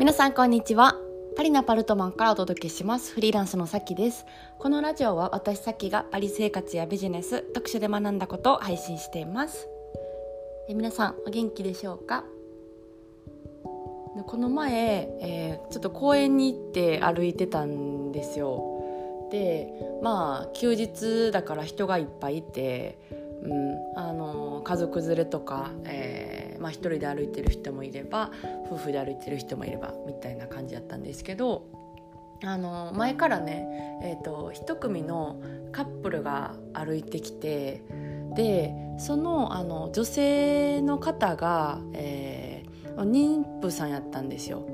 皆さんこんにちは。パリナパルトマンからお届けします。フリーランスのさきです。このラジオは私さきがパリ生活やビジネス読書で学んだことを配信しています。え皆さんお元気でしょうか？この前、えー、ちょっと公園に行って歩いてたんですよ。でまあ休日だから人がいっぱいいて、うん、あの家族連れとか、えーまあ、一人で歩いてる人もいれば夫婦で歩いてる人もいればみたいな感じだったんですけどあの前からね、えーと、一組のカップルが歩いてきてでそのあの女性の方が、えー、妊婦さんやったんですよ。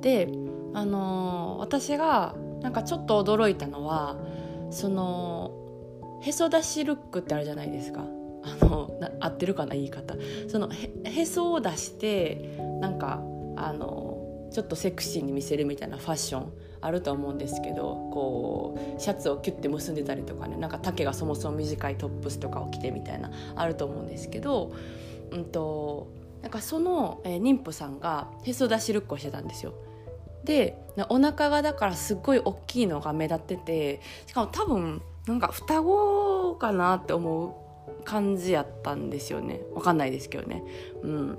であの私がなんかちょっと驚いたのはそのへそ出しルックってあるじゃないですかあの合ってるかな言い方そのへそを出してなんかあのちょっとセクシーに見せるみたいなファッションあると思うんですけどこうシャツをキュッて結んでたりとかねなんか丈がそもそも短いトップスとかを着てみたいなあると思うんですけど、うんと、なんかその、えー、妊婦さんがへそ出しルックをしてたんですよ。でお腹がだからすっごい大きいのが目立っててしかも多分なんか双子かなって思う感じやったんですよねわかんないですけどね。うん、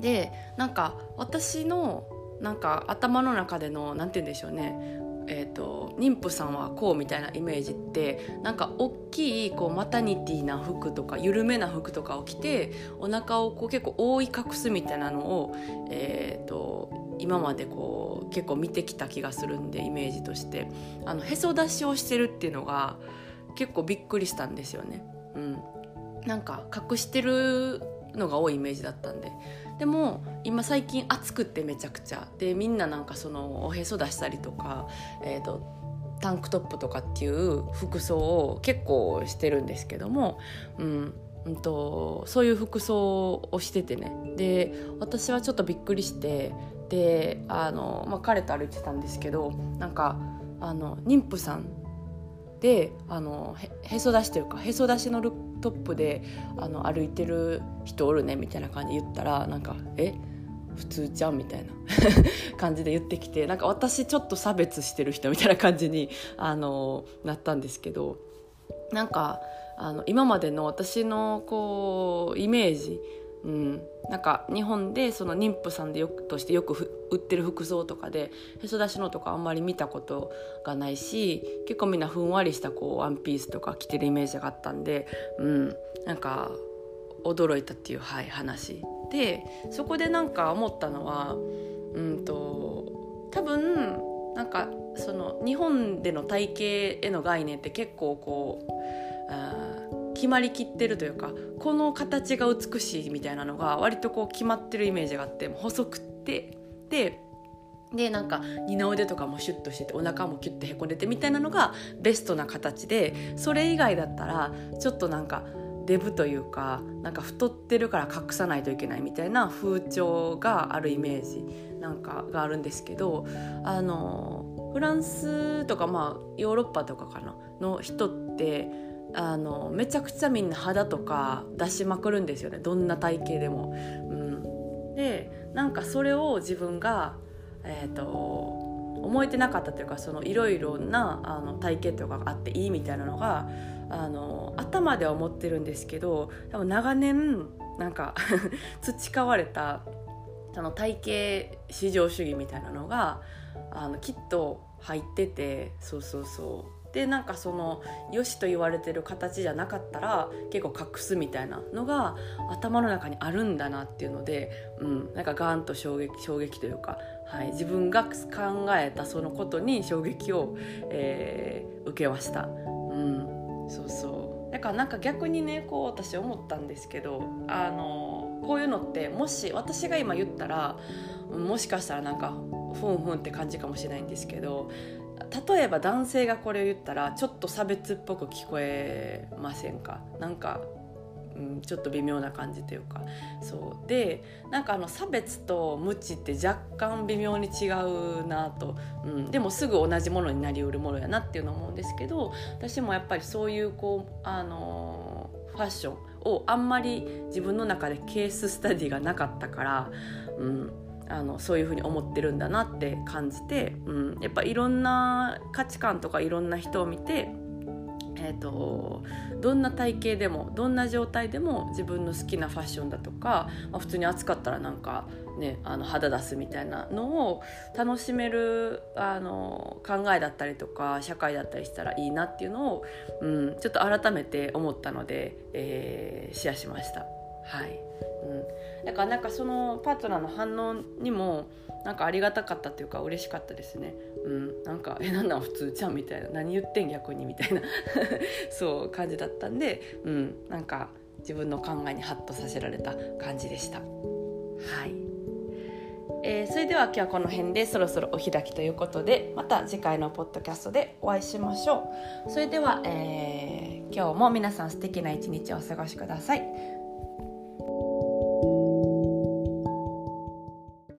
でなんか私のなんか頭の中での何て言うんでしょうねえーと、妊婦さんはこうみたいなイメージってなんか大きいこうマタニティな服とか緩めな服とかを着てお腹をこを結構覆い隠すみたいなのを、えーと、今までこう結構見てきた気がするんでイメージとしてあのへそ出しをしてるっていうのが結構びっくりしたんですよね。うん、なんか隠してるのが多いイメージだったんで。でも今最近暑くてめちゃくちゃ。でみんななんかそのおへそ出したりとか、えーと、タンクトップとかっていう服装を結構してるんですけども、うん。うんと、そういう服装をしててね。で私はちょっとびっくりしてであの、まあ、彼と歩いてたんですけどなんかあの妊婦さんであのへそ出しというかへそ出しのルトップであの歩いてる人おるねみたいな感じで言ったらなんか「え普通ちゃん?」みたいな 感じで言ってきてなんか私ちょっと差別してる人みたいな感じにあのなったんですけどなんかあの今までの私のこうイメージうん、なんか日本でその妊婦さんでよくとしてよく売ってる服装とかでへそ出しのとかあんまり見たことがないし結構みんなふんわりしたこうワンピースとか着てるイメージがあったんで、うん、なんか驚いたっていう、はい、話でそこでなんか思ったのは、うんと、多分なんかその日本での体型への概念って結構こうあ決まりきってるというかこの形が美しいみたいなのが割とこう決まってるイメージがあって細くってででなんか二の腕とかもシュッとしててお腹もキュッてへこんでてみたいなのがベストな形でそれ以外だったらちょっとなんかデブというかなんか太ってるから隠さないといけないみたいな風潮があるイメージなんかがあるんですけどあのフランスとかまあヨーロッパとかかなの人ってあのめちゃくちゃみんな肌とか出しまくるんですよね。どんな体型でも。うん、でなんかそれを自分が、えーと、思えてなかったというかいろいろなあの体型とかがあっていいみたいなのがあの頭では思ってるんですけど多分長年なんか 培われたあの体型至上主義みたいなのがあのきっと入っててそうそうそう。でなんかそのよしと言われてる形じゃなかったら結構隠すみたいなのが頭の中にあるんだなっていうので、うん、なんかガーンと衝撃衝撃というか、はい、自分が考えたそのことに衝撃を、えー、受けました。うん、そうそうだからなんか逆にねこう私思ったんですけどあのこういうのってもし私が今言ったらもしかしたらなんかふんふんって感じかもしれないんですけど例えば男性がこれを言ったらちょっと差別っぽく聞こえませんか？なんか、うん、ちょっと微妙な感じというか。そう。でなんかあの差別と無知って若干微妙に違うなと、うん、でもすぐ同じものになりうるものやなっていうのを思うんですけど私もやっぱりそういうこうあのファッションをあんまり自分の中でケーススタディがなかったから、うん、あのそういうふうに思ってるんだなって感じて、うん、やっぱいろんな価値観とかいろんな人を見てえーと、どんな体型でもどんな状態でも自分の好きなファッションだとか、まあ、普通に暑かったらなんか、ね、あの肌出すみたいなのを楽しめるあの考えだったりとか社会だったりしたらいいなっていうのを、うん、ちょっと改めて思ったので、えー、シェアしました。はいうん、だからなんかそのパートナーの反応にもなんかありがたかったっていうか嬉しかったですね。うん、なんか「えなんなん普通ちゃん」みたいな「何言ってん逆に」みたいな。そう感じだったんで、うん、なんか自分の考えにハッとさせられた感じでした。はい。えー、それでは今日はこの辺でそろそろお開きということでまた次回のポッドキャストでお会いしましょう。それでは、えー、今日も皆さん素敵な一日をお過ごしください。